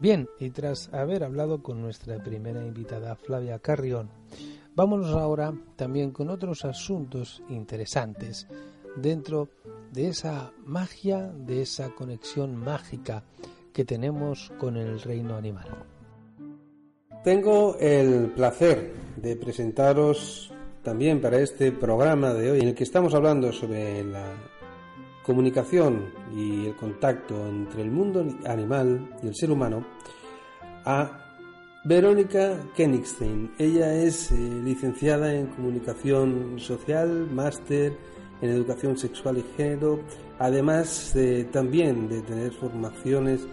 Bien, y tras haber hablado con nuestra primera invitada, Flavia Carrión, vámonos ahora también con otros asuntos interesantes dentro de esa magia, de esa conexión mágica que tenemos con el reino animal. Tengo el placer de presentaros también para este programa de hoy en el que estamos hablando sobre la comunicación y el contacto entre el mundo animal y el ser humano a Verónica Kenigstein. Ella es eh, licenciada en comunicación social, máster en educación sexual y género, además también de tener formaciones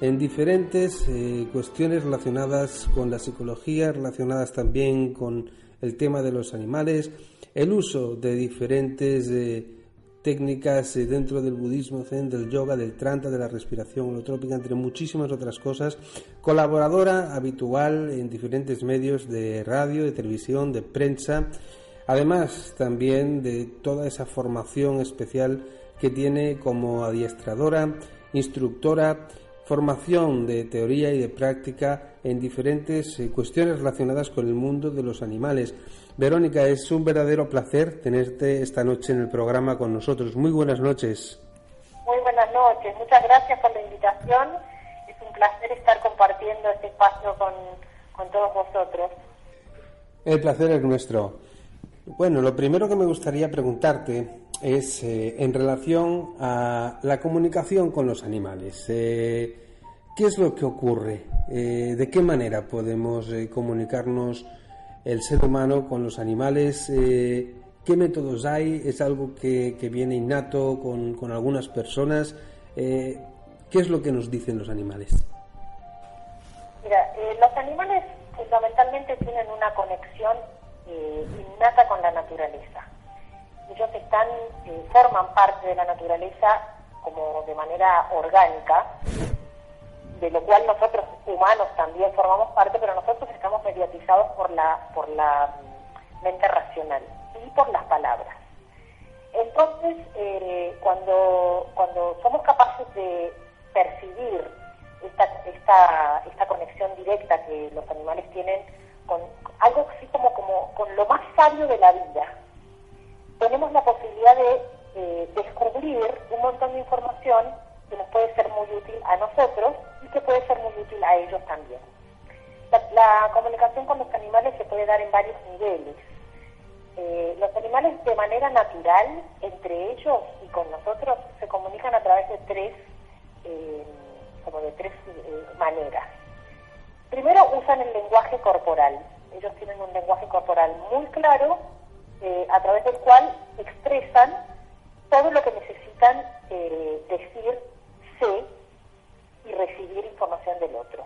en diferentes eh, cuestiones relacionadas con la psicología, relacionadas también con el tema de los animales, el uso de diferentes eh, técnicas dentro del budismo zen, del yoga, del tranta, de la respiración holotrópica, entre muchísimas otras cosas. Colaboradora habitual en diferentes medios de radio, de televisión, de prensa. Además también de toda esa formación especial que tiene como adiestradora, instructora, formación de teoría y de práctica en diferentes eh, cuestiones relacionadas con el mundo de los animales. Verónica, es un verdadero placer tenerte esta noche en el programa con nosotros. Muy buenas noches. Muy buenas noches, muchas gracias por la invitación. Es un placer estar compartiendo este espacio con, todos vosotros. El placer es nuestro. Bueno, lo primero que me gustaría preguntarte es eh, en relación a la comunicación con los animales. Eh, ¿Qué es lo que ocurre? Eh, ¿De qué manera podemos comunicarnos el ser humano con los animales. ¿Qué métodos hay? ¿Es algo que, viene innato con, algunas personas? ¿Qué es lo que nos dicen los animales? Mira, los animales fundamentalmente tienen una conexión innata con la naturaleza. Ellos están, forman parte de la naturaleza como de manera orgánica de lo cual nosotros humanos también formamos parte, pero nosotros estamos mediatizados por la, por la mente racional y por las palabras. Entonces, eh, cuando, cuando somos capaces de percibir esta, esta, esta conexión directa que los animales tienen con algo así como, como con lo más sabio de la vida, tenemos la posibilidad de eh, descubrir un montón de información que nos puede ser muy útil a nosotros y que puede ser muy útil a ellos también. La, comunicación con los animales se puede dar en varios niveles. Eh, los animales de manera natural, entre ellos y con nosotros, se comunican a través de tres, eh, como de tres eh, maneras. Primero usan el lenguaje corporal. Ellos tienen un lenguaje corporal muy claro, a través del cual expresan todo lo que necesitan decir y recibir información del otro.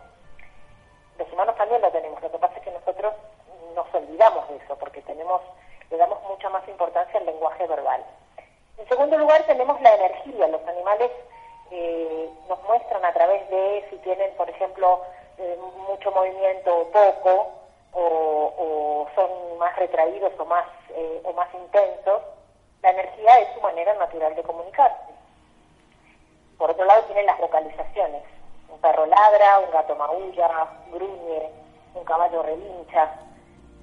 Los humanos también lo tenemos, lo que pasa es que nosotros nos olvidamos de eso porque tenemos, le damos mucha más importancia al lenguaje verbal. En segundo lugar tenemos la energía, los animales eh, nos muestran a través de si tienen, por ejemplo, eh, mucho movimiento o poco, o, son más retraídos o más, eh, o más intensos, la energía es su manera natural de comunicarse. Por otro lado tienen las vocalizaciones. Un perro ladra, un gato maulla, gruñe, un caballo relincha.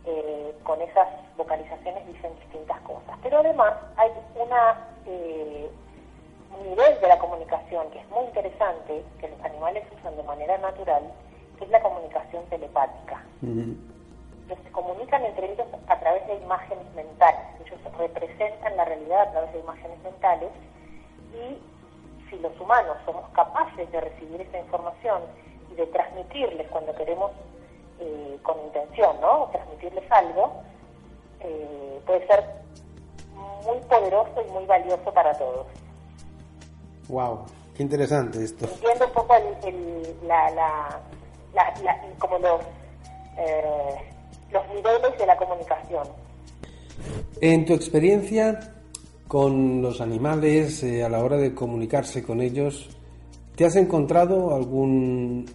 Eh, con esas vocalizaciones dicen distintas cosas. Pero además hay una, eh, un nivel de la comunicación que es muy interesante, que los animales usan de manera natural, que es la comunicación telepática. Que se comunican entre ellos a través de imágenes mentales. Ellos representan la realidad a través de imágenes mentales y si los humanos somos capaces de recibir esa información y de transmitirles cuando queremos eh, con intención, ¿no? Transmitirles algo, eh, puede ser muy poderoso y muy valioso para todos. Wow, qué interesante esto. Entiendo un poco el, la, la, como los, eh, los niveles de la comunicación. En tu experiencia con los animales, eh, a la hora de comunicarse con ellos, ¿te has encontrado algún,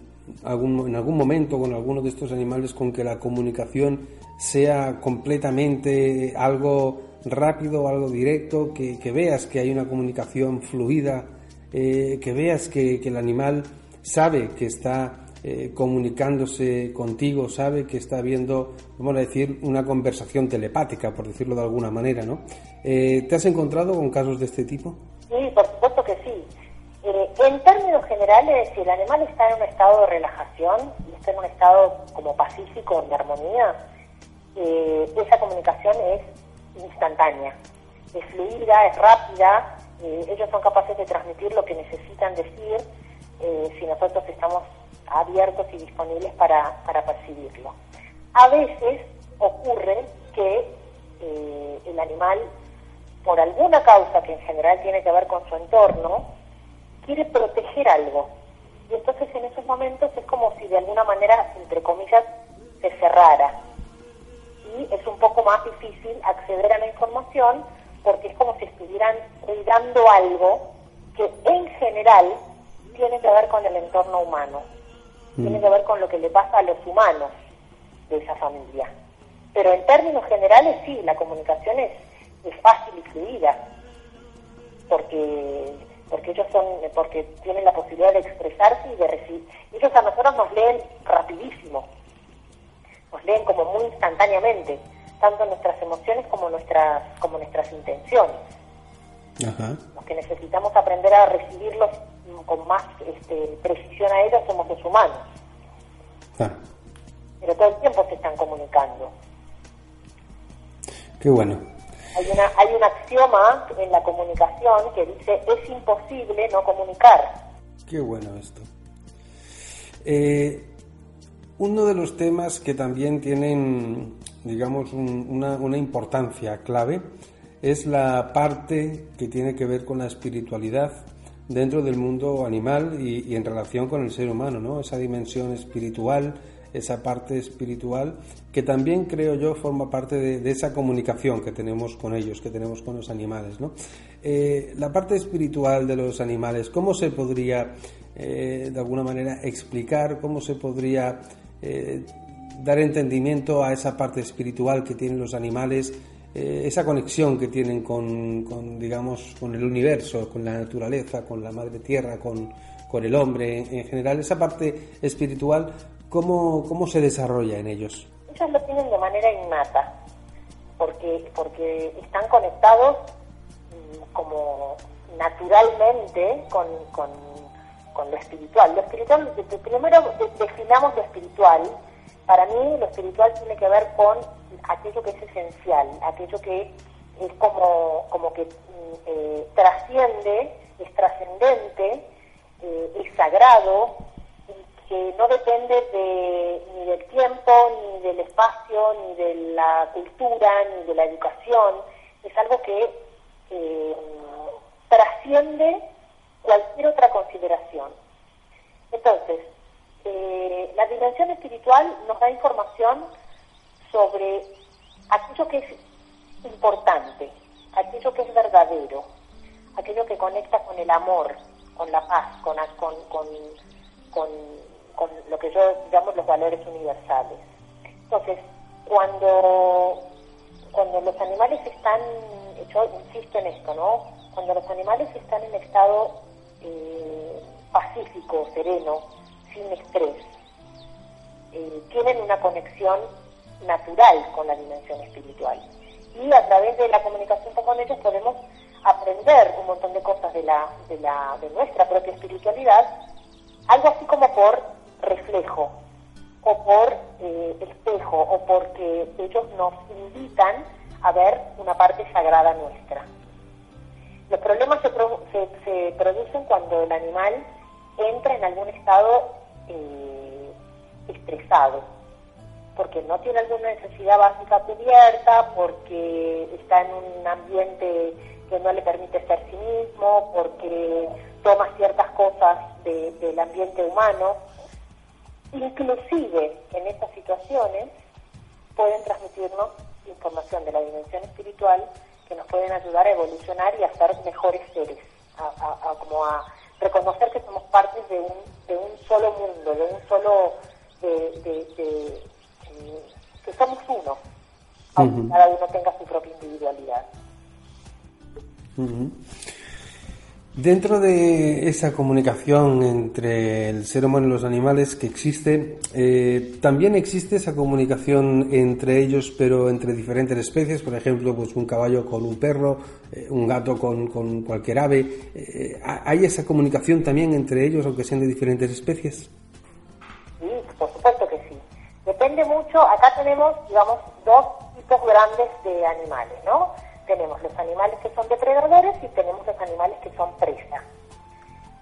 algún, en algún momento con alguno de estos animales con que la comunicación sea completamente algo rápido, algo directo, que, veas que hay una comunicación fluida, eh, que veas que, el animal sabe que está eh, comunicándose contigo, sabe que está viendo, vamos a decir, una conversación telepática, por decirlo de alguna manera, ¿no? Eh, ¿Te has encontrado con casos de este tipo? Sí, por supuesto que sí. en términos generales, si el animal está en un estado de relajación está en un estado como pacífico, de armonía, esa comunicación es instantánea, es fluida, es rápida, eh, ellos son capaces de transmitir lo que necesitan decir eh, si nosotros estamos abiertos y disponibles para, para percibirlo. A veces ocurre que eh, el animal, por alguna causa que en general tiene que ver con su entorno, quiere proteger algo. Y entonces en esos momentos es como si de alguna manera, entre comillas, se cerrara es un poco más difícil acceder a la información porque es como si estuvieran cuidando algo que en general tiene que ver con el entorno humano, mm. tiene que ver con lo que le pasa a los humanos de esa familia. Pero en términos generales sí, la comunicación es, es fácil y fluida, porque porque ellos son porque tienen la posibilidad de expresarse y de recibir. Ellos a nosotros nos leen rapidísimo nos leen como muy instantáneamente, tanto nuestras emociones como nuestras, como nuestras intenciones. Los que necesitamos aprender a recibirlos con más este, precisión a ellos somos los humanos. Ah. Pero todo el tiempo se están comunicando. Qué bueno. Hay, una, hay un axioma en la comunicación que dice es imposible no comunicar. Qué bueno esto. Eh, uno de los temas que también tienen, digamos, una, importancia clave es la parte que tiene que ver con la espiritualidad dentro del mundo animal y, en relación con el ser humano, ¿no? Esa dimensión espiritual, esa parte espiritual que también creo yo forma parte de, esa comunicación que tenemos con ellos, que tenemos con los animales, ¿no? Eh, la parte espiritual de los animales, ¿cómo se podría eh, de alguna manera explicar, cómo se podría eh, dar entendimiento a esa parte espiritual que tienen los animales, eh, esa conexión que tienen con, digamos, con el universo, con la naturaleza, con la madre tierra, con, el hombre en, general, esa parte espiritual, ¿cómo, ¿cómo se desarrolla en ellos? Ellos lo tienen de manera innata, porque, porque están conectados mm, como naturalmente con con lo espiritual. Lo espiritual, primero definamos lo espiritual. Para mí lo espiritual tiene que ver con aquello que es esencial, aquello que es como, como que mm, eh, trasciende, es trascendente, eh, es sagrado, y que no depende de, ni del tiempo, ni del espacio, ni de la cultura, ni de la educación. Es algo que eh, trasciende cualquier otra consideración. Entonces, eh, la dimensión espiritual nos da información sobre aquello que es importante, aquello que es verdadero, aquello que conecta con el amor, con la paz, con, con, con, lo que yo llamo los valores universales. Entonces, cuando, cuando los animales están, yo insisto en esto, ¿no? Cuando los animales están en estado eh, pacífico, sereno, sin estrés. Eh, tienen una conexión natural con la dimensión espiritual. Y a través de la comunicación con ellos podemos aprender un montón de cosas de, la, de, la, de nuestra propia espiritualidad, algo así como por reflejo o por eh, espejo o porque ellos nos invitan a ver una parte sagrada nuestra. Los problemas se, se, producen cuando el animal entra en algún estado eh, estresado, porque no tiene alguna necesidad básica cubierta, porque está en un ambiente que no le permite ser sí mismo, porque toma ciertas cosas del ambiente humano. Inclusive en estas situaciones pueden transmitirnos información de la dimensión espiritual que nos pueden ayudar a evolucionar y a ser mejores seres, como a reconocer que somos partes de un, de un solo mundo, de un solo, de, que somos uno, aunque cada uno tenga su propia individualidad. Dentro de esa comunicación entre el ser humano y los animales que existe, eh, también existe esa comunicación entre ellos, pero entre diferentes especies, por ejemplo, pues un caballo con un perro, eh, un gato con, con cualquier ave. Eh, ¿Hay esa comunicación también entre ellos, aunque sean de diferentes especies? Sí, por supuesto que sí. Depende mucho, acá tenemos, digamos, dos tipos grandes de animales, ¿no? Tenemos los animales que son depredadores y tenemos los animales que son presa.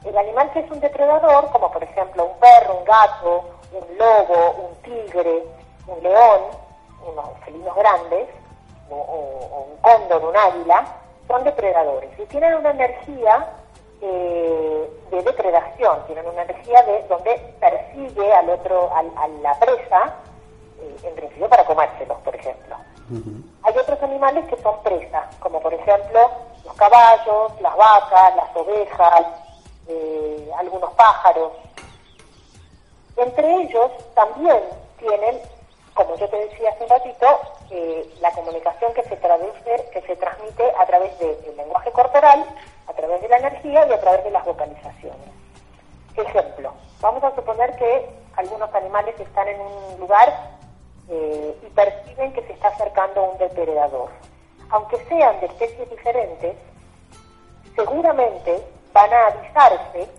El animal que es un depredador, como por ejemplo un perro, un gato, un lobo, un tigre, un león, unos felinos grandes, o, un cóndor, un águila, son depredadores y tienen una energía eh, de depredación, tienen una energía de donde persigue al otro, a la presa, eh, en principio para comérselos, por ejemplo. Hay otros animales que son presas, como por ejemplo los caballos, las vacas, las ovejas, eh, algunos pájaros. Entre ellos también tienen, como yo te decía hace un ratito, eh, la comunicación que se traduce, que se transmite a través del lenguaje corporal, a través de la energía y a través de las vocalizaciones. Ejemplo, vamos a suponer que algunos animales están en un lugar eh, y perciben que se está acercando un depredador. Aunque sean de especies diferentes, seguramente van a avisarse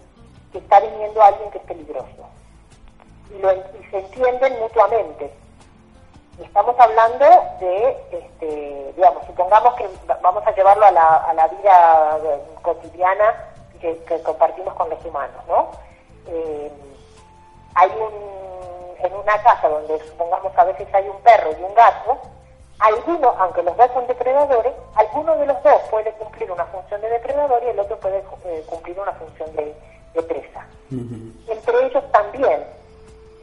que está viniendo alguien que es peligroso. Y, lo, se entienden mutuamente. Estamos hablando de, este, digamos, supongamos que vamos a llevarlo a la, a la vida eh, cotidiana que, compartimos con los humanos, ¿no? Eh, hay un en una casa donde supongamos a veces hay un perro y un gato, alguno, aunque los dos son depredadores, alguno de los dos puede cumplir una función de depredador y el otro puede eh, cumplir una función de, presa. Entre ellos también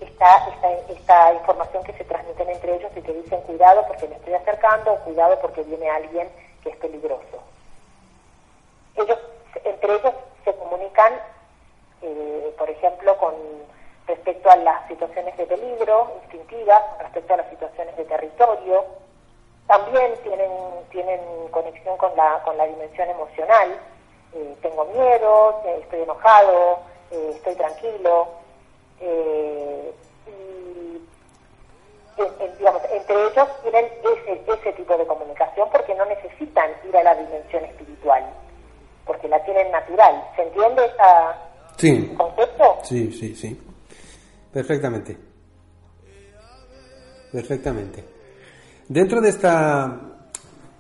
está esta, información que se transmiten entre ellos y que dicen cuidado porque me estoy acercando o cuidado porque viene alguien que es peligroso. Ellos, entre ellos se comunican, eh, por ejemplo, con respecto a las situaciones de peligro instintivas, respecto a las situaciones de territorio. También tienen, tienen conexión con la, con la dimensión emocional. Eh, tengo miedo, eh, estoy enojado, eh, estoy tranquilo. y digamos, entre ellos tienen ese, ese tipo de comunicación porque no necesitan ir a la dimensión espiritual, porque la tienen natural. ¿Se entiende esa, sí. concepto? Sí, sí, sí. Perfectamente. Perfectamente. Dentro de esta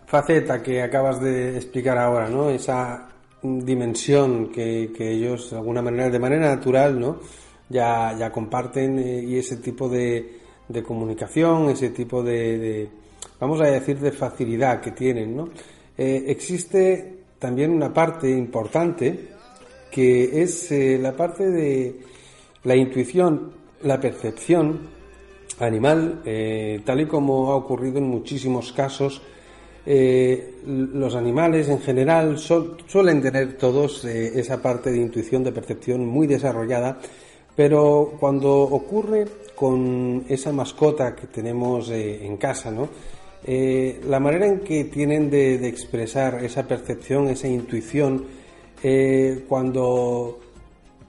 faceta que acabas de explicar ahora, ¿no? Esa dimensión que, ellos de alguna manera, de manera natural, ¿no? Ya, ya comparten eh, y ese tipo de, de comunicación, ese tipo de, vamos a decir, de facilidad que tienen, ¿no? Eh, existe también una parte importante que es eh, la parte de la intuición la percepción animal, eh, tal y como ha ocurrido en muchísimos casos, eh, los animales en general suelen tener todos eh, esa parte de intuición, de percepción muy desarrollada, pero cuando ocurre con esa mascota que tenemos en casa, ¿no? la manera en que tienen de, de expresar esa percepción, esa intuición, cuando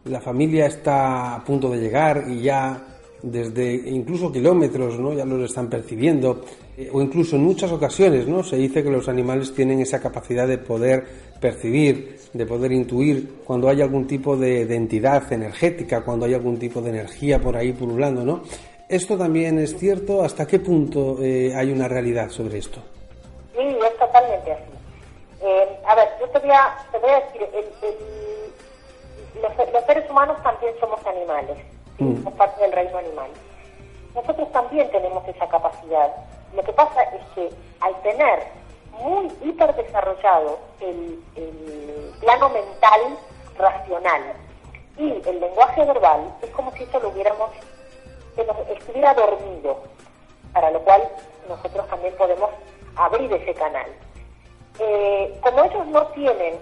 la familia está a punto de llegar y ya desde incluso kilómetros, ¿no? Ya los están percibiendo eh, o incluso en muchas ocasiones, ¿no? Se dice que los animales tienen esa capacidad de poder percibir, de poder intuir cuando hay algún tipo de, entidad energética, cuando hay algún tipo de energía por ahí pululando, ¿no? ¿Esto también es cierto? ¿Hasta qué punto eh, hay una realidad sobre esto? Sí, es totalmente así. Eh, a ver, yo te voy a, te voy a decir, el los, seres humanos también somos animales, mm. somos parte del reino animal. nosotros también tenemos esa capacidad. Lo que pasa es que al tener muy hiper desarrollado el, plano mental racional y el lenguaje verbal, es como si eso lo hubiéramos, estuviera dormido, para lo cual nosotros también podemos abrir ese canal. Eh, como ellos no tienen,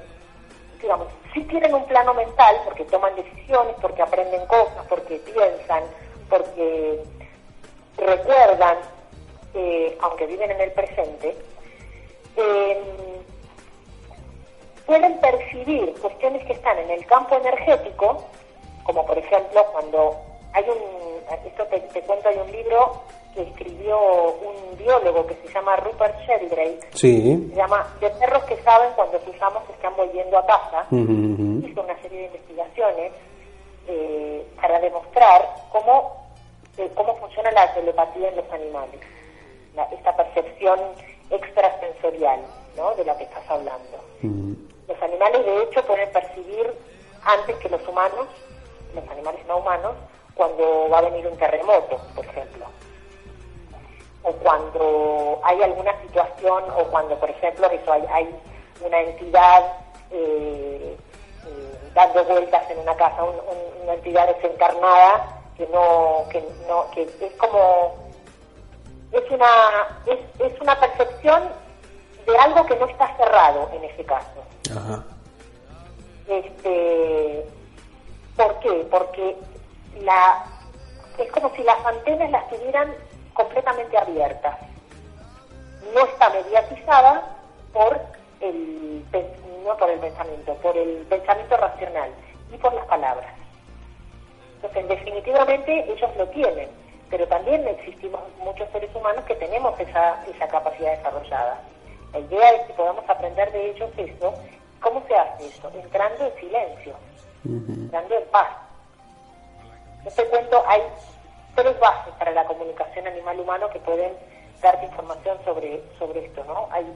digamos, sí tienen un plano mental porque toman decisiones, porque aprenden cosas, porque piensan, porque recuerdan, eh, aunque viven en el presente, eh, pueden percibir cuestiones que están en el campo energético, como por ejemplo cuando hay un, esto te, te cuento, hay un libro que escribió un biólogo que se llama Rupert Sheldrake, sí. se llama De perros que saben cuando sus amos están volviendo a casa, hizo una serie de investigaciones eh, para demostrar cómo, eh, cómo funciona la telepatía en los animales, esta percepción extrasensorial ¿no? de la que estás hablando. Los animales de hecho pueden percibir antes que los humanos, los animales no humanos, cuando va a venir un terremoto, por ejemplo o cuando hay alguna situación o cuando, por ejemplo, eso hay, una entidad eh, eh, dando vueltas en una casa, una entidad desencarnada que no, que no, que es como es una es, es una percepción de algo que no está cerrado en ese caso. Este, ¿Por qué? Porque la es como si las antenas las tuvieran completamente abierta. No está mediatizada por el, no por el pensamiento, por el pensamiento racional y por las palabras. Entonces, definitivamente ellos lo tienen, pero también existimos muchos seres humanos que tenemos esa, esa capacidad desarrollada. La idea es que podamos aprender de ellos eso. ¿Cómo se hace eso? Entrando en silencio, entrando en paz. En este cuento hay tres bases para la comunicación animal-humano que pueden darte información sobre, sobre esto, ¿no? Hay,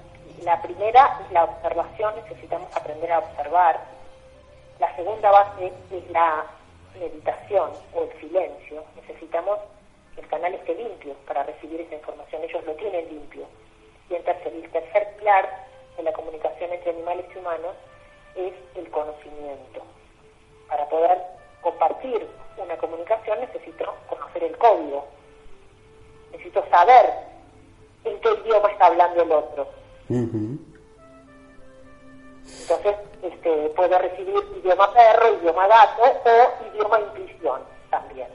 la primera es la observación, necesitamos aprender a observar. La segunda base es la meditación o el silencio. Necesitamos que el canal esté limpio para recibir esa información. Ellos lo tienen limpio. Y el tercer, el tercer pilar de la comunicación entre animales y humanos es el conocimiento. Para poder compartir una comunicación necesito conocer el código, necesito saber en qué idioma está hablando el otro. Entonces, este, puedo recibir idioma perro, idioma gato o idioma intuición también.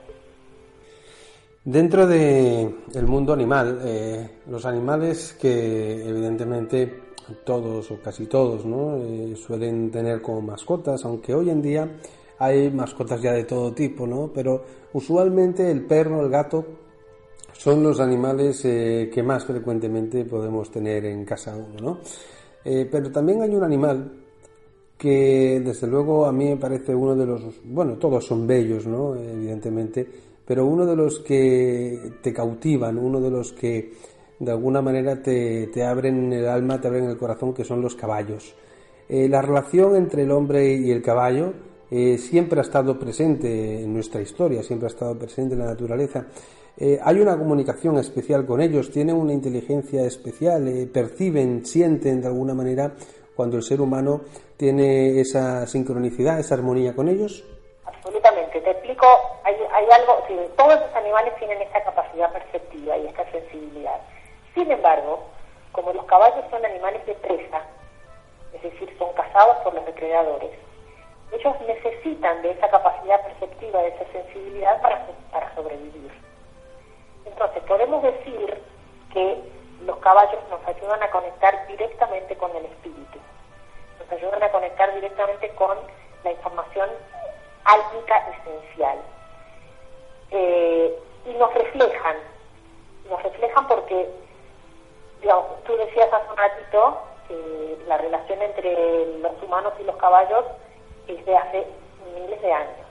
Dentro del el mundo animal, eh, los animales que evidentemente todos o casi todos ¿no? Eh, suelen tener como mascotas, aunque hoy en día hay mascotas ya de todo tipo, ¿no? Pero usualmente el perro, el gato, son los animales eh, que más frecuentemente podemos tener en casa uno, ¿no? Eh, pero también hay un animal que desde luego a mí me parece uno de los, bueno, todos son bellos, ¿no? Evidentemente, pero uno de los que te cautivan, uno de los que de alguna manera te, te abren el alma, te abren el corazón, que son los caballos. Eh, la relación entre el hombre y el caballo eh, siempre ha estado presente en nuestra historia, siempre ha estado presente en la naturaleza. Eh, hay una comunicación especial con ellos, tienen una inteligencia especial, eh, perciben, sienten de alguna manera cuando el ser humano tiene esa sincronicidad, esa armonía con ellos. Absolutamente, te explico, hay, hay algo, todos los animales tienen esta capacidad perceptiva y esta sensibilidad. Sin embargo, como los caballos son animales de presa, es decir, son cazados por los depredadores, ellos necesitan de esa capacidad perceptiva, de esa sensibilidad para, para sobrevivir. Entonces, podemos decir que los caballos nos ayudan a conectar directamente con el espíritu, nos ayudan a conectar directamente con la información álmica esencial. Eh, y nos reflejan, nos reflejan porque, digamos, tú decías hace un ratito que la relación entre los humanos y los caballos es de hace miles de años.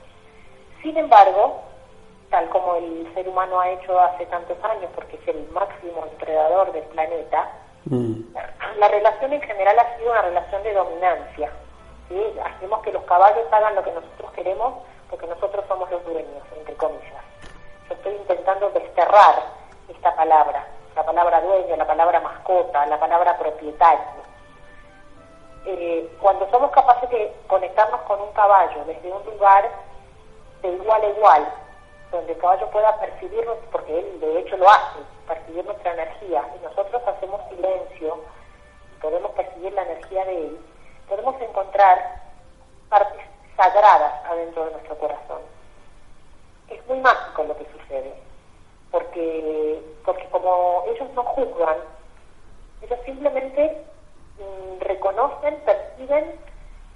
Sin embargo, tal como el ser humano ha hecho hace tantos años, porque es el máximo depredador del planeta, mm. la relación en general ha sido una relación de dominancia. ¿sí? Hacemos que los caballos hagan lo que nosotros queremos porque nosotros somos los dueños, entre comillas. yo estoy intentando desterrar esta palabra, la palabra dueño, la palabra mascota, la palabra propietario. Eh, cuando somos capaces de conectarnos con un caballo desde un lugar de igual a igual, donde el caballo pueda percibirnos, porque él de hecho lo hace, percibir nuestra energía, y nosotros hacemos silencio, y podemos percibir la energía de él, podemos encontrar partes sagradas adentro de nuestro corazón. Es muy mágico lo que sucede, porque, porque como ellos no juzgan, ellos simplemente reconocen, perciben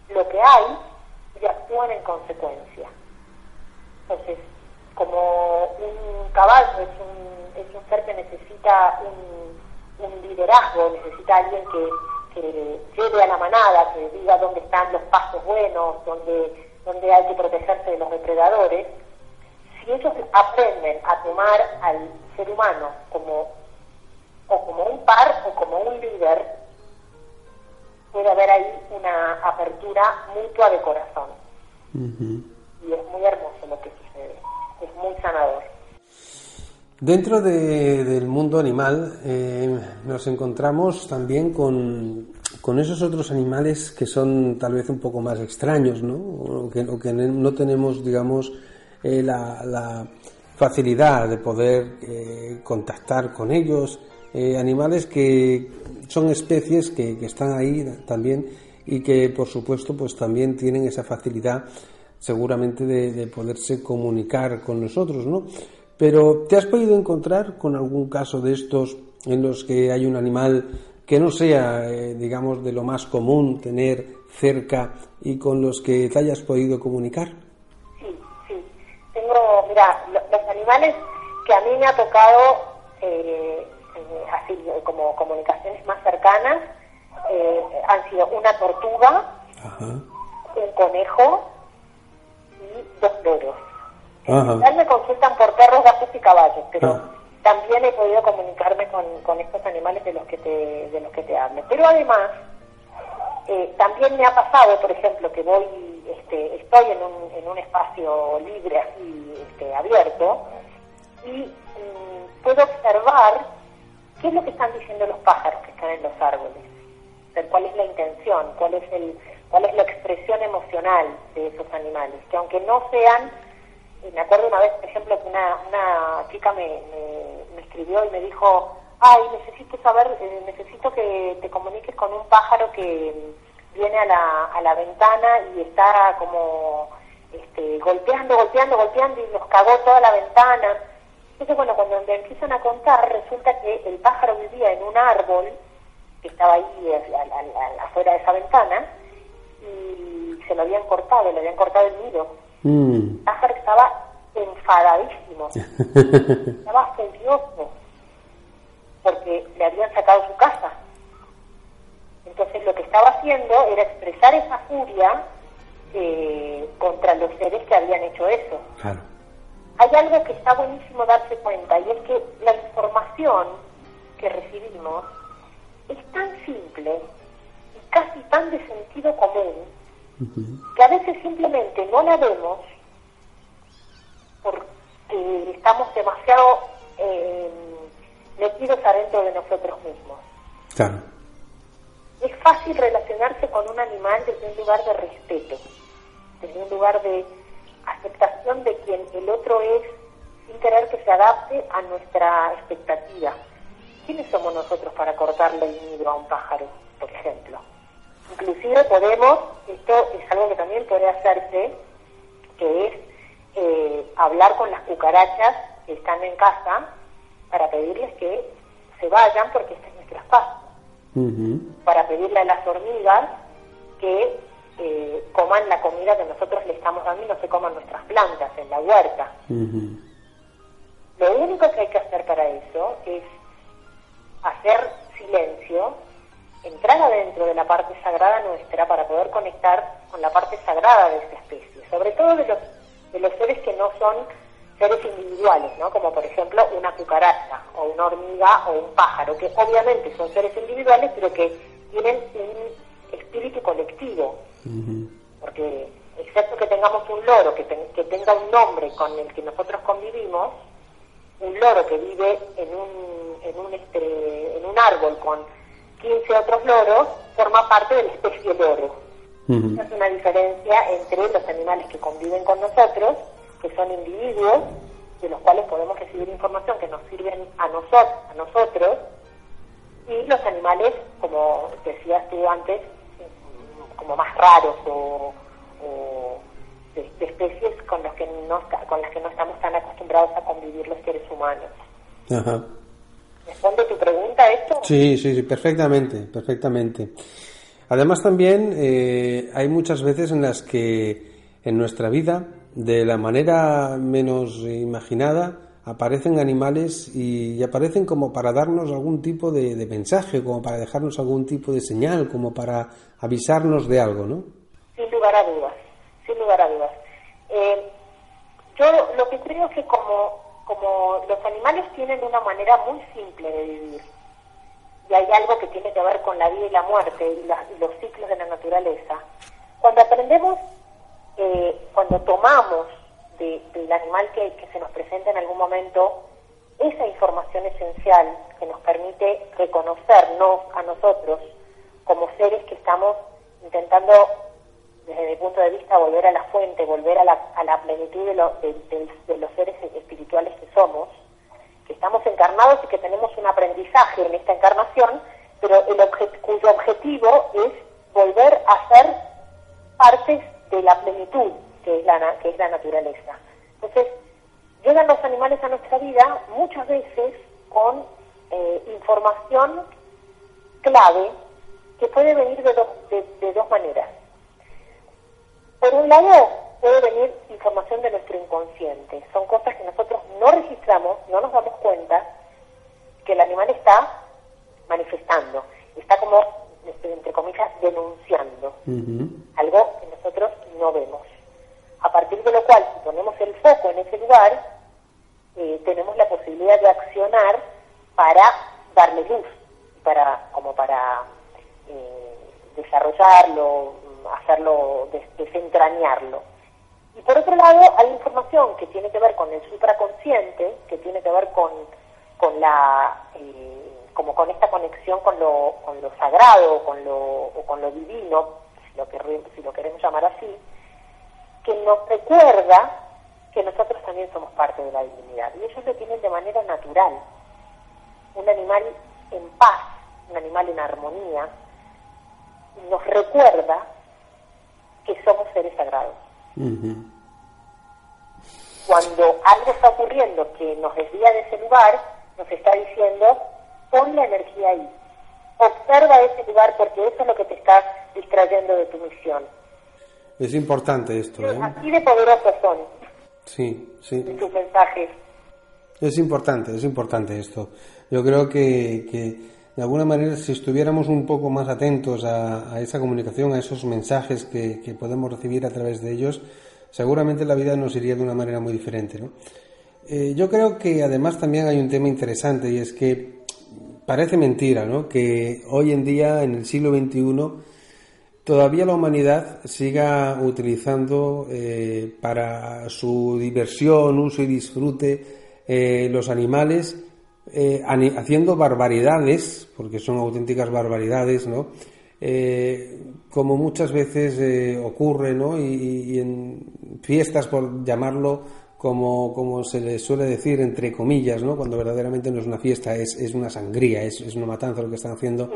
lo que hay y actúan en consecuencia. Entonces, como un caballo es un, ser que necesita un, un liderazgo, necesita alguien que, que lleve a la manada, que diga dónde están los pasos buenos, dónde, dónde hay que protegerse de los depredadores, si ellos aprenden a tomar al ser humano como o como un par o como un líder, puede haber ahí una apertura mutua de corazón. Y es muy hermoso lo que sucede, es muy sanador. Dentro del mundo animal eh, nos encontramos también con, con, esos otros animales que son tal vez un poco más extraños, ¿no? O que, o que no tenemos, digamos, eh, la, la, facilidad de poder eh, contactar con ellos. Animales que son especies que, que están ahí también y que, por supuesto, pues también tienen esa facilidad seguramente de, de poderse comunicar con nosotros, ¿no? Pero ¿te has podido encontrar con algún caso de estos en los que hay un animal que no sea, eh, digamos, de lo más común tener cerca y con los que te hayas podido comunicar? Sí, sí. Tengo, mira, los animales que a mí me ha tocado eh, eh, así como comunicaciones más cercanas han sido una tortuga, un conejo y dos loros en me consultan por perros, gatos y caballos, pero ah. también he podido comunicarme con, con, estos animales de los que te, de los que te hablo. Pero además, eh, también me ha pasado, por ejemplo, que voy, este, estoy en un, en un espacio libre, así, este, abierto, y mm, puedo observar qué es lo que están diciendo los pájaros que están en los árboles, cuál es la intención, cuál es el, cuál es la expresión emocional de esos animales, que aunque no sean me acuerdo una vez, por ejemplo, que una, una chica me, me, escribió y me dijo, ay, necesito saber, eh, necesito que te comuniques con un pájaro que viene a la, a la ventana y está como este, golpeando, golpeando, golpeando y nos cagó toda la ventana. Entonces, bueno, cuando me empiezan a contar, resulta que el pájaro vivía en un árbol que estaba ahí afuera de esa ventana y se lo habían cortado, le habían cortado el nido Mm. estaba enfadadísimo, estaba furioso, porque le habían sacado su casa. Entonces lo que estaba haciendo era expresar esa furia eh, contra los seres que habían hecho eso. Hay algo que está buenísimo darse cuenta y es que la información que recibimos es tan simple y casi tan de sentido común que a veces simplemente no la vemos porque estamos demasiado eh, metidos adentro de nosotros mismos. Claro. Es fácil relacionarse con un animal desde un lugar de respeto, desde un lugar de aceptación de quien el otro es, sin querer que se adapte a nuestra expectativa. ¿Quiénes somos nosotros para cortarle el nido a un pájaro, por ejemplo? Inclusive podemos, esto es algo que también puede hacerse, que es eh, hablar con las cucarachas que están en casa para pedirles que se vayan porque este es nuestro espacio. Para pedirle a las hormigas que eh, coman la comida que nosotros le estamos dando y no se coman nuestras plantas en la huerta. Lo único que hay que hacer para eso es hacer silencio entrar adentro de la parte sagrada nuestra para poder conectar con la parte sagrada de esta especie, sobre todo de los, de los seres que no son seres individuales, ¿no? como por ejemplo una cucaracha o una hormiga o un pájaro, que obviamente son seres individuales, pero que tienen un espíritu colectivo, porque excepto que tengamos un loro que, que tenga un nombre con el que nosotros convivimos, un loro que vive en un, en un, este, en un árbol con 15 otros loros forma parte de la especie loro. Es una diferencia entre los animales que conviven con nosotros, que son individuos, de los cuales podemos recibir información que nos sirven a, nosotros, a nosotros, y los animales, como decías tú antes, como más raros o, de, especies con, los que no, con las que no estamos tan acostumbrados a convivir los seres humanos. Ajá. ¿Responde tu pregunta esto? Sí, sí, sí, perfectamente, perfectamente. Además también eh, hay muchas veces en las que en nuestra vida, de la manera menos imaginada, aparecen animales y, aparecen como para darnos algún tipo de, mensaje, como para dejarnos algún tipo de señal, como para avisarnos de algo, ¿no? Sin lugar a dudas, sin lugar a dudas. Eh, yo lo que creo es que como, los animales tienen una manera muy simple de vivir, y hay algo que tiene que ver con la vida y la muerte y, los ciclos de la naturaleza, cuando aprendemos, eh, cuando tomamos del animal que, se nos presenta en algún momento esa información esencial que nos permite reconocernos a nosotros como seres que estamos intentando, desde mi punto de vista, volver a la fuente, volver a la, a la plenitud de, de, los seres espirituales que somos, que estamos encarnados y que tenemos un aprendizaje en esta encarnación, pero el cuyo objetivo es volver a ser partes de la plenitud que es la, que es la naturaleza. Entonces, llegan los animales a nuestra vida muchas veces con eh, información clave que puede venir de, de, dos maneras. Por un lado, puede venir información de nuestro inconsciente. Son cosas que nosotros no registramos, no nos damos cuenta que el animal está manifestando, está como, entre comillas, denunciando algo que nosotros no vemos a partir de lo cual, si ponemos el foco en ese lugar, eh, tenemos la posibilidad de accionar para darle luz, para, como para eh, desarrollarlo, hacerlo, desentrañarlo. Y por otro lado, hay información que tiene que ver con el supraconsciente, que tiene que ver con, con la, eh, como con esta conexión con lo, con lo sagrado con lo, o con lo divino, si lo, si lo queremos llamar así, que nos recuerda que nosotros también somos parte de la divinidad. Y ellos lo tienen de manera natural. Un animal en paz, un animal en armonía, nos recuerda que somos seres sagrados. Cuando algo está ocurriendo que nos desvía de ese lugar, nos está diciendo, pon la energía ahí. Observa ese lugar porque eso es lo que te está distrayendo de tu misión. Es importante esto, ¿eh? Así de poderosos son. Sí, sí. sus mensajes. Es importante, es importante esto. Yo creo que, que, de alguna manera si estuviéramos un poco más atentos a, esa comunicación, a esos mensajes que, que, podemos recibir a través de ellos, seguramente la vida nos iría de una manera muy diferente. ¿no? Eh, yo creo que además también hay un tema interesante y es que parece mentira ¿no? que hoy en día, en el siglo XXI, todavía la humanidad siga utilizando eh, para su diversión, uso y disfrute eh, los animales, eh, haciendo barbaridades, porque son auténticas barbaridades, ¿no? como muchas veces ocurre, ¿no? Y, en fiestas, por llamarlo, como, como se le suele decir, entre comillas, ¿no? Cuando verdaderamente no es una fiesta, es, es una sangría, es, es, una matanza lo que están haciendo.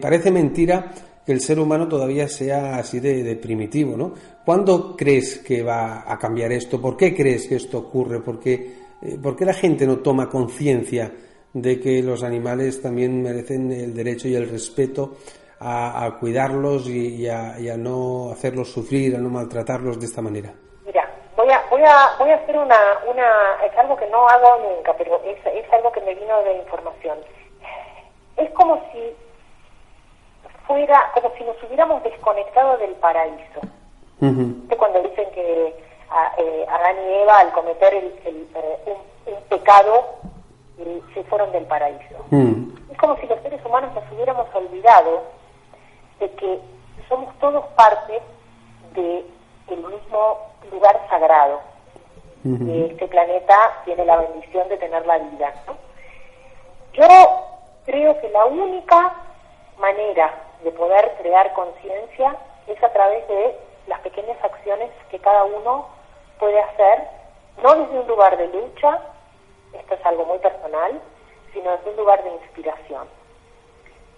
parece mentira que el ser humano todavía sea así de, primitivo, ¿no? ¿Cuándo crees que va a cambiar esto? ¿Por qué crees que esto ocurre? ¿Por qué, eh, la gente no toma conciencia de que los animales también merecen el derecho y el respeto a, cuidarlos y, a, no hacerlos sufrir, a no maltratarlos de esta manera? Mira, voy a, voy a, voy a hacer una, una, es algo que no hago nunca, pero es, es algo que me vino de información. Es como si fuera como si nos hubiéramos desconectado del paraíso. Cuando dicen que a, eh, Adán y Eva al cometer el, eh, un, pecado eh, se fueron del paraíso. Mm. Es como si los seres humanos nos hubiéramos olvidado de que somos todos parte del mismo lugar sagrado. este planeta tiene la bendición de tener la vida. Yo creo que la única manera de poder crear conciencia es a través de las pequeñas acciones que cada uno puede hacer, no desde un lugar de lucha, esto es algo muy personal, sino desde un lugar de inspiración.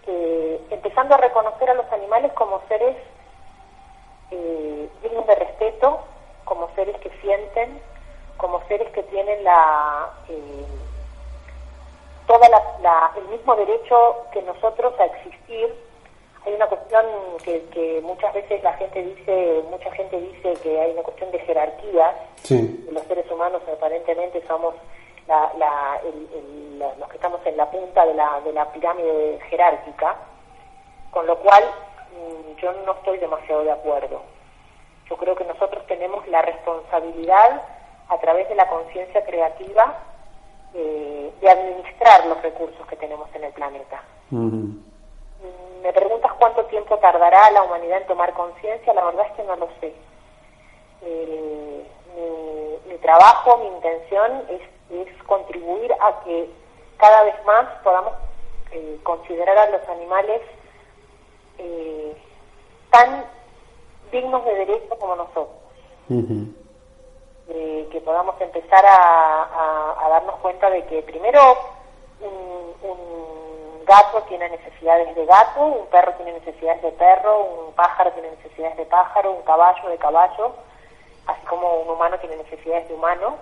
Eh, empezando a reconocer a los animales como seres eh, dignos de respeto, como seres que sienten, como seres que tienen la eh, toda la, el mismo derecho que nosotros a existir. Hay una cuestión que, que, muchas veces la gente dice, mucha gente dice que hay una cuestión de jerarquías. Los seres humanos aparentemente somos la, los que estamos en la punta de la, de la pirámide jerárquica, con lo cual mm, yo no estoy demasiado de acuerdo. Yo creo que nosotros tenemos la responsabilidad, a través de la conciencia creativa, eh, de administrar los recursos que tenemos en el planeta. Me preguntas cuánto tiempo tardará la humanidad en tomar conciencia, la verdad es que no lo sé. Eh, mi, trabajo, mi intención es, es, contribuir a que cada vez más podamos eh, considerar a los animales tan dignos de derecho como nosotros. que podamos empezar a, darnos cuenta de que primero un, gato tiene necesidades de gato, un perro tiene necesidades de perro, un pájaro tiene necesidades de pájaro, un caballo de caballo, así como un humano tiene necesidades de humano.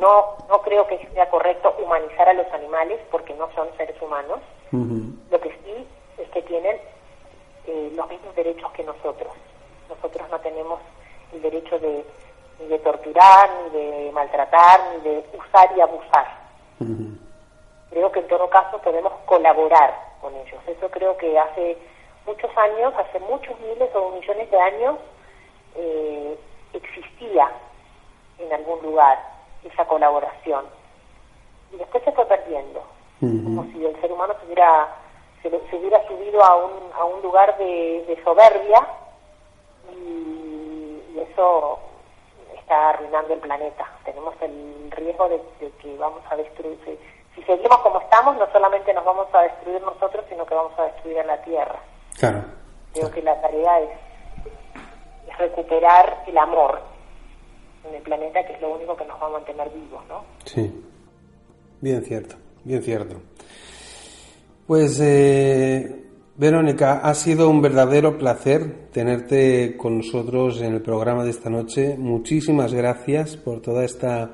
No, no creo que sea correcto humanizar a los animales porque no son seres humanos. Lo que sí es que tienen eh, los mismos derechos que nosotros. Nosotros no tenemos el derecho de, ni de torturar, ni de maltratar, ni de usar y abusar. Creo que en todo caso podemos colaborar con ellos. Eso creo que hace muchos años, hace muchos miles o millones de años, eh, existía en algún lugar esa colaboración. Y después se fue perdiendo. Como si el ser humano se hubiera, se, hubiera subido a un, a un lugar de soberbia y, eso está arruinando el planeta. Tenemos el riesgo de, que vamos a destruir. Si, seguimos como estamos, no solamente nos vamos a destruir nosotros, sino que vamos a destruir a la Tierra. Claro. Creo que la tarea es, recuperar el amor en el planeta, que es lo único que nos va a mantener vivos, ¿no? Sí. Bien cierto, bien cierto. Pues eh, Verónica, ha sido un verdadero placer tenerte con nosotros en el programa de esta noche. Muchísimas gracias por toda esta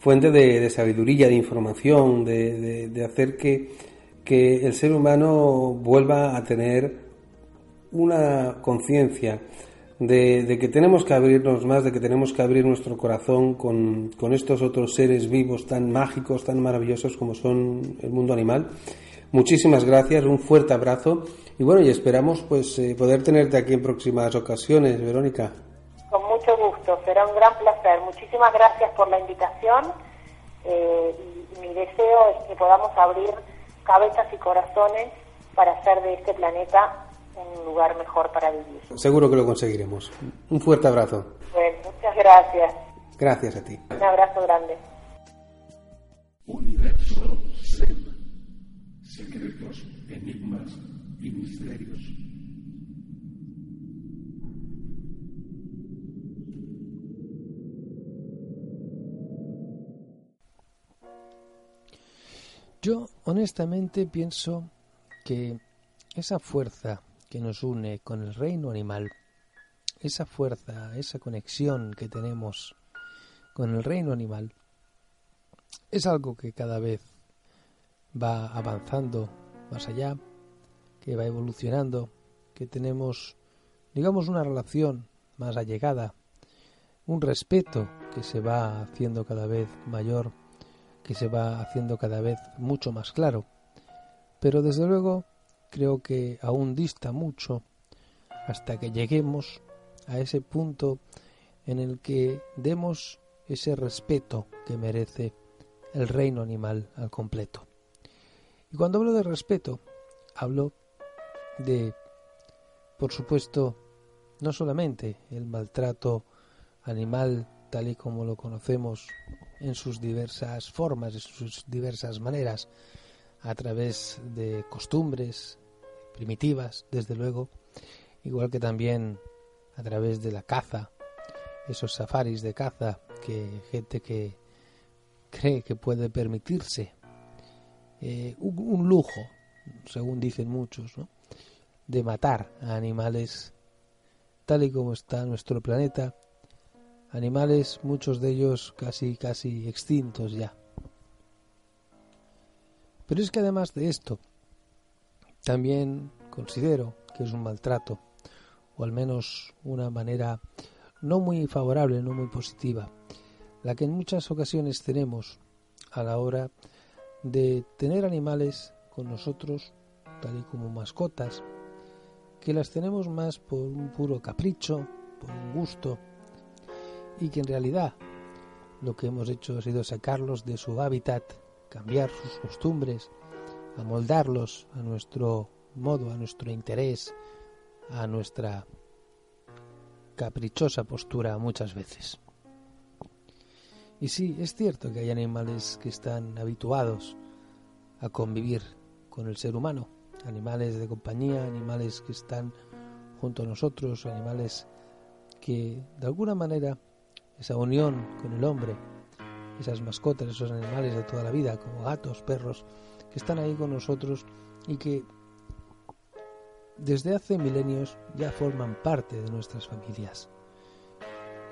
fuente de, sabiduría, de información, de, hacer que, el ser humano vuelva a tener una conciencia de, que tenemos que abrirnos más, de que tenemos que abrir nuestro corazón con, con estos otros seres vivos tan mágicos, tan maravillosos como son el mundo animal Muchísimas gracias, un fuerte abrazo y bueno, y esperamos pues eh, poder tenerte aquí en próximas ocasiones, Verónica. Será un gran placer. Muchísimas gracias por la invitación eh, y mi deseo es que podamos abrir cabezas y corazones para hacer de este planeta un lugar mejor para vivir. Seguro que lo conseguiremos. Un fuerte abrazo. Bueno, muchas gracias. Gracias a ti. Un abrazo grande. secretos, enigmas y misterios. Yo honestamente pienso que esa fuerza que nos une con el reino animal, esa fuerza, esa conexión que tenemos con el reino animal, es algo que cada vez va avanzando más allá, que va evolucionando, que tenemos, digamos, una relación más allegada, un respeto que se va haciendo cada vez mayor, que se va haciendo cada vez mucho más claro. Pero desde luego creo que aún dista mucho hasta que lleguemos a ese punto en el que demos ese respeto que merece el reino animal al completo. Y cuando hablo de respeto, hablo de, por supuesto, no solamente el maltrato animal tal y como lo conocemos en sus diversas formas, en sus diversas maneras, a través de costumbres primitivas, desde luego, igual que también a través de la caza, esos safaris de caza que gente que cree que puede permitirse eh, un, lujo, según dicen muchos, de matar a animales tal y como está nuestro planeta, animales, muchos de ellos casi casi extintos ya. Pero es que además de esto, también considero que es un maltrato, o al menos una manera no muy favorable, no muy positiva, la que en muchas ocasiones tenemos a la hora de tener animales con nosotros, tal y como mascotas, que las tenemos más por un puro capricho, por un gusto, y que en realidad lo que hemos hecho ha sido sacarlos de su hábitat, cambiar sus costumbres, amoldarlos a nuestro modo, a nuestro interés, a nuestra caprichosa postura muchas veces. Y sí, es cierto que hay animales que están habituados a convivir con el ser humano, animales de compañía, animales que están junto a nosotros, animales que de alguna manera esa unión con el hombre, esas mascotas, esos animales de toda la vida, como gatos, perros, que están ahí con nosotros y que desde hace milenios ya forman parte de nuestras familias.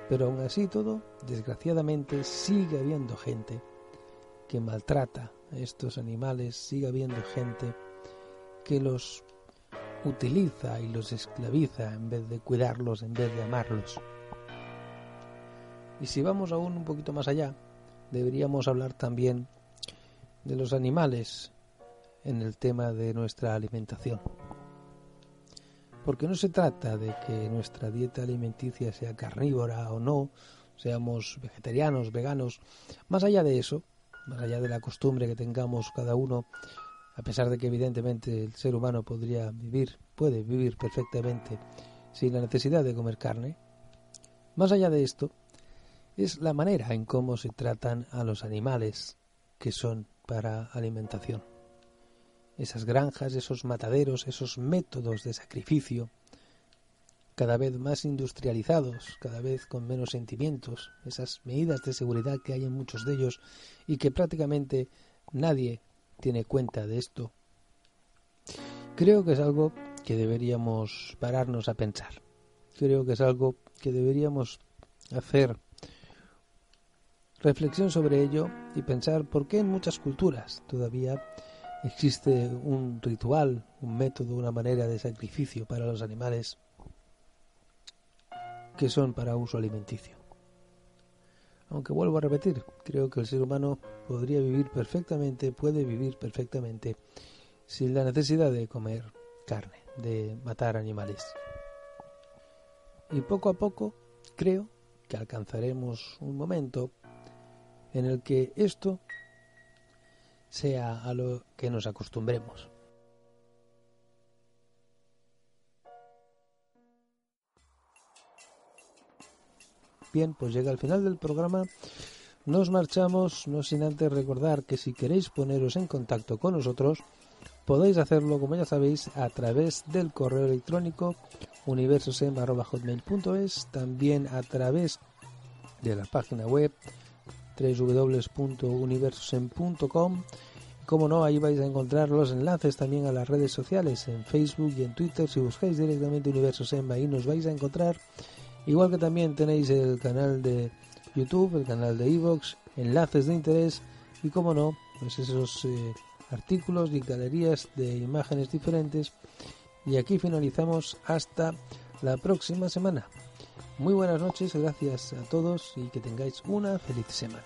Pero aún así todo, desgraciadamente, sigue habiendo gente que maltrata a estos animales, sigue habiendo gente que los utiliza y los esclaviza en vez de cuidarlos, en vez de amarlos. Y si vamos aún un poquito más allá, deberíamos hablar también de los animales en el tema de nuestra alimentación. Porque no se trata de que nuestra dieta alimenticia sea carnívora o no, seamos vegetarianos, veganos. Más allá de eso, más allá de la costumbre que tengamos cada uno, a pesar de que evidentemente el ser humano podría vivir, puede vivir perfectamente sin la necesidad de comer carne, más allá de esto, es la manera en cómo se tratan a los animales que son para alimentación esas granjas, esos mataderos, esos métodos de sacrificio, cada vez más industrializados, cada vez con menos sentimientos, esas medidas de seguridad que hay en muchos de ellos y que prácticamente nadie tiene cuenta de esto. Creo que es algo que deberíamos pararnos a pensar. Creo que es algo que deberíamos hacer reflexión sobre ello y pensar por qué en muchas culturas todavía existe un ritual, un método, una manera de sacrificio para los animales que son para uso alimenticio. Aunque vuelvo a repetir, creo que el ser humano podría vivir perfectamente, puede vivir perfectamente sin la necesidad de comer carne, de matar animales. Y poco a poco creo que alcanzaremos un momento en el que esto sea a lo que nos acostumbremos. Bien, pues llega el final del programa. Nos marchamos, no sin antes recordar que si queréis poneros en contacto con nosotros, podéis hacerlo, como ya sabéis, a través del correo electrónico universosem.hotmail.es, también a través de la página web www.universosem.com. Como no, ahí vais a encontrar los enlaces también a las redes sociales, en Facebook y en Twitter. Si buscáis directamente Universosem, ahí nos vais a encontrar. Igual que también tenéis el canal de YouTube, el canal de Evox, enlaces de interés y, como no, pues esos eh, artículos y galerías de imágenes diferentes. Y aquí finalizamos hasta la próxima semana. Muy buenas noches, gracias a todos y que tengáis una feliz semana.